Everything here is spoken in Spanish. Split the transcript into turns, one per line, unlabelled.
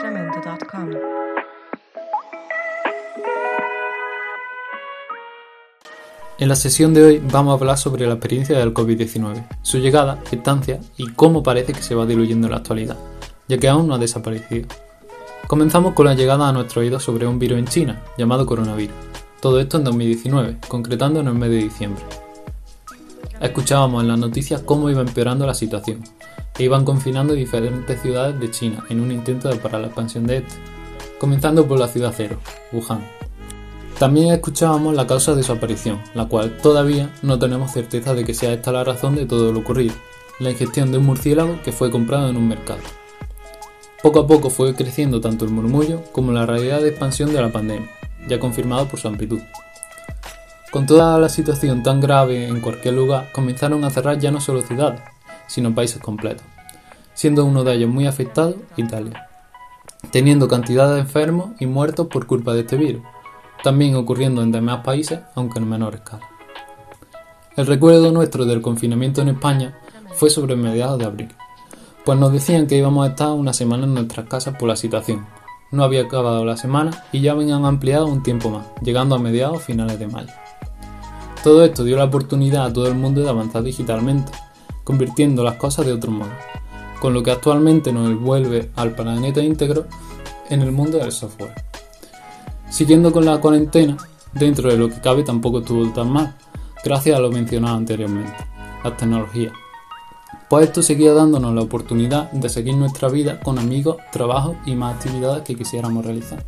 Jamendo.com.
En la sesión de hoy vamos a hablar sobre la experiencia del COVID-19, su llegada, distancia y cómo parece que se va diluyendo en la actualidad, ya que aún no ha desaparecido. Comenzamos con la llegada a nuestro oído sobre un virus en China, llamado coronavirus. Todo esto en 2019, concretando en el mes de diciembre. Escuchábamos en las noticias cómo iba empeorando la situación, e iban confinando diferentes ciudades de China en un intento de parar la expansión de este, comenzando por la ciudad cero, Wuhan. También escuchábamos la causa de su aparición, la cual todavía no tenemos certeza de que sea esta la razón de todo lo ocurrido, la ingestión de un murciélago que fue comprado en un mercado. Poco a poco fue creciendo tanto el murmullo como la realidad de expansión de la pandemia, ya confirmado por su amplitud. Con toda la situación tan grave en cualquier lugar, comenzaron a cerrar ya no solo ciudades, sino países completos, siendo uno de ellos muy afectado Italia, teniendo cantidad de enfermos y muertos por culpa de este virus, también ocurriendo en demás países, aunque en menor escala. El recuerdo nuestro del confinamiento en España fue sobre mediados de abril, pues nos decían que íbamos a estar una semana en nuestras casas por la situación. No había acabado la semana y ya habían ampliado un tiempo más, llegando a mediados finales de mayo. Todo esto dio la oportunidad a todo el mundo de avanzar digitalmente, convirtiendo las cosas de otro modo, con lo que actualmente nos vuelve al planeta íntegro en el mundo del software. Siguiendo con la cuarentena, dentro de lo que cabe tampoco estuvo tan mal, gracias a lo mencionado anteriormente, las tecnologías. Pues esto seguía dándonos la oportunidad de seguir nuestra vida con amigos, trabajo y más actividades que quisiéramos realizar.